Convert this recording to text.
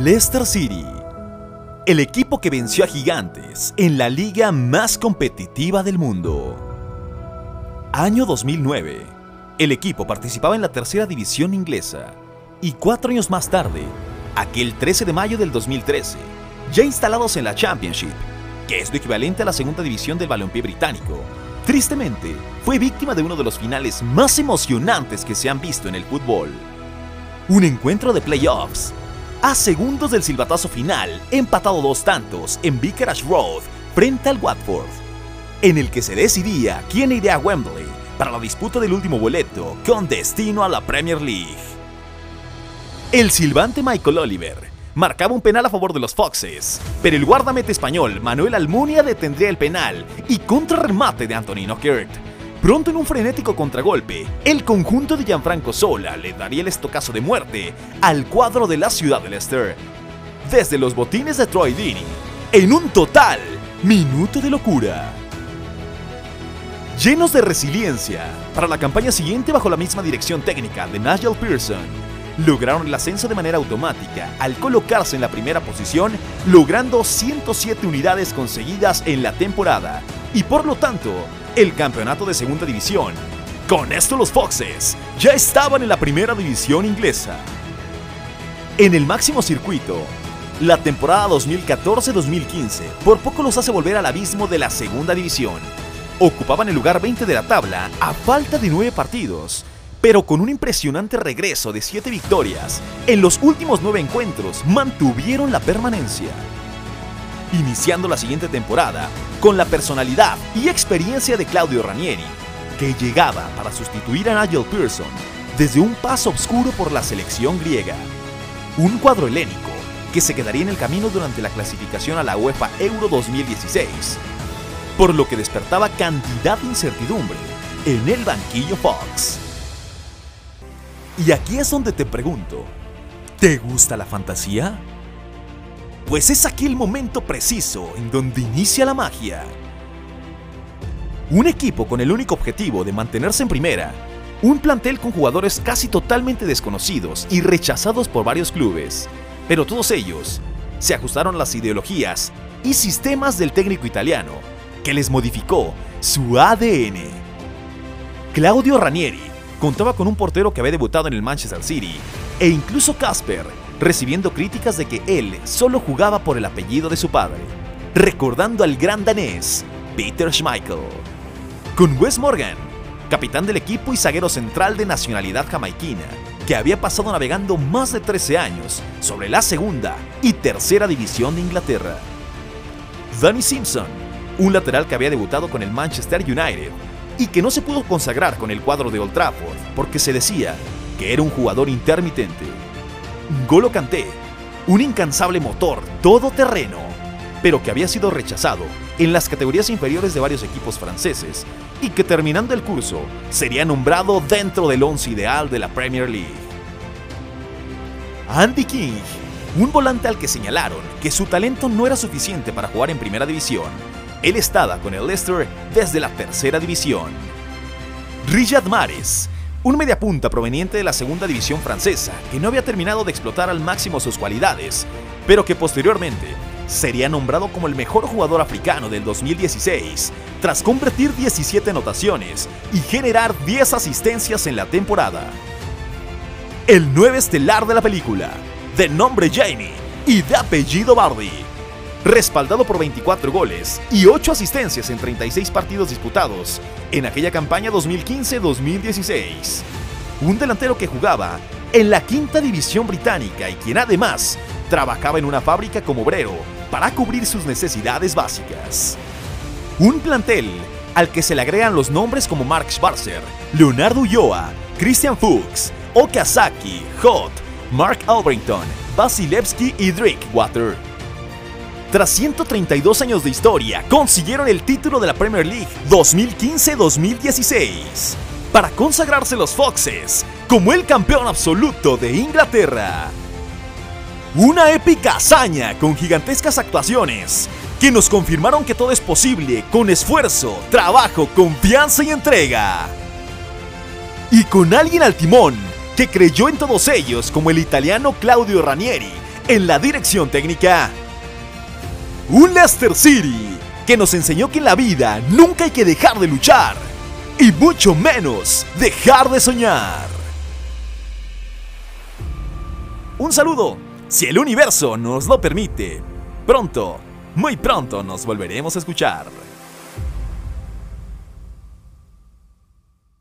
Leicester City, el equipo que venció a gigantes en la liga más competitiva del mundo. Año 2009. El equipo participaba en la tercera división inglesa y cuatro años más tarde, aquel 13 de mayo del 2013, ya instalados en la Championship, que es lo equivalente a la segunda división del balompié británico, tristemente fue víctima de uno de los finales más emocionantes que se han visto en el fútbol. Un encuentro de playoffs a segundos del silbatazo final, empatado dos tantos en Vicarage Road frente al Watford, en el que se decidía quién iría a Wembley para la disputa del último boleto con destino a la Premier League. El silbante Michael Oliver marcaba un penal a favor de los Foxes, pero el guardamete español Manuel Almunia detendría el penal y contrarremate de Antonino Kirk Pronto en un frenético contragolpe, el conjunto de Gianfranco Sola le daría el estocazo de muerte al cuadro de la ciudad de Leicester. Desde los botines de Troy Deeney, en un total minuto de locura. Llenos de resiliencia, para la campaña siguiente bajo la misma dirección técnica de Nigel Pearson, lograron el ascenso de manera automática al colocarse en la primera posición, logrando 107 unidades conseguidas en la temporada y por lo tanto el campeonato de segunda división. Con esto los Foxes ya estaban en la primera división inglesa. En el máximo circuito, la temporada 2014-2015 por poco los hace volver al abismo de la segunda división. Ocupaban el lugar 20 de la tabla a falta de 9 partidos, pero con un impresionante regreso de 7 victorias, en los últimos 9 encuentros mantuvieron la permanencia iniciando la siguiente temporada con la personalidad y experiencia de Claudio Ranieri, que llegaba para sustituir a Nigel Pearson desde un paso oscuro por la selección griega. Un cuadro helénico que se quedaría en el camino durante la clasificación a la UEFA Euro 2016, por lo que despertaba cantidad de incertidumbre en el banquillo Fox. Y aquí es donde te pregunto, ¿te gusta la fantasía? Pues es aquí el momento preciso en donde inicia la magia. Un equipo con el único objetivo de mantenerse en primera, un plantel con jugadores casi totalmente desconocidos y rechazados por varios clubes, pero todos ellos se ajustaron a las ideologías y sistemas del técnico italiano, que les modificó su ADN. Claudio Ranieri contaba con un portero que había debutado en el Manchester City, e incluso Casper recibiendo críticas de que él solo jugaba por el apellido de su padre, recordando al gran danés Peter Schmeichel. Con Wes Morgan, capitán del equipo y zaguero central de nacionalidad jamaiquina, que había pasado navegando más de 13 años sobre la segunda y tercera división de Inglaterra. Danny Simpson, un lateral que había debutado con el Manchester United y que no se pudo consagrar con el cuadro de Old Trafford porque se decía que era un jugador intermitente. Golo Kanté, un incansable motor todoterreno, pero que había sido rechazado en las categorías inferiores de varios equipos franceses y que terminando el curso sería nombrado dentro del once ideal de la Premier League. Andy King, un volante al que señalaron que su talento no era suficiente para jugar en primera división. Él estaba con el Leicester desde la tercera división. Riyad Mahrez, un mediapunta proveniente de la segunda división francesa que no había terminado de explotar al máximo sus cualidades, pero que posteriormente sería nombrado como el mejor jugador africano del 2016, tras convertir 17 anotaciones y generar 10 asistencias en la temporada. El 9 estelar de la película, de nombre Jamie y de apellido Bardi, respaldado por 24 goles y 8 asistencias en 36 partidos disputados en aquella campaña 2015-2016. Un delantero que jugaba en la quinta división británica y quien además trabajaba en una fábrica como obrero para cubrir sus necesidades básicas. Un plantel al que se le agregan los nombres como Mark Schwarzer, Leonardo Ulloa, Christian Fuchs, Okazaki, Hot, Mark Albrington, Vasilevsky y Drake Water tras 132 años de historia, consiguieron el título de la Premier League 2015-2016 para consagrarse los Foxes como el campeón absoluto de Inglaterra. Una épica hazaña con gigantescas actuaciones que nos confirmaron que todo es posible con esfuerzo, trabajo, confianza y entrega. Y con alguien al timón que creyó en todos ellos como el italiano Claudio Ranieri En la dirección técnica, un Leicester City que nos enseñó que en la vida nunca hay que dejar de luchar y mucho menos dejar de soñar. Un saludo, si el universo nos lo permite. Pronto, muy pronto nos volveremos a escuchar.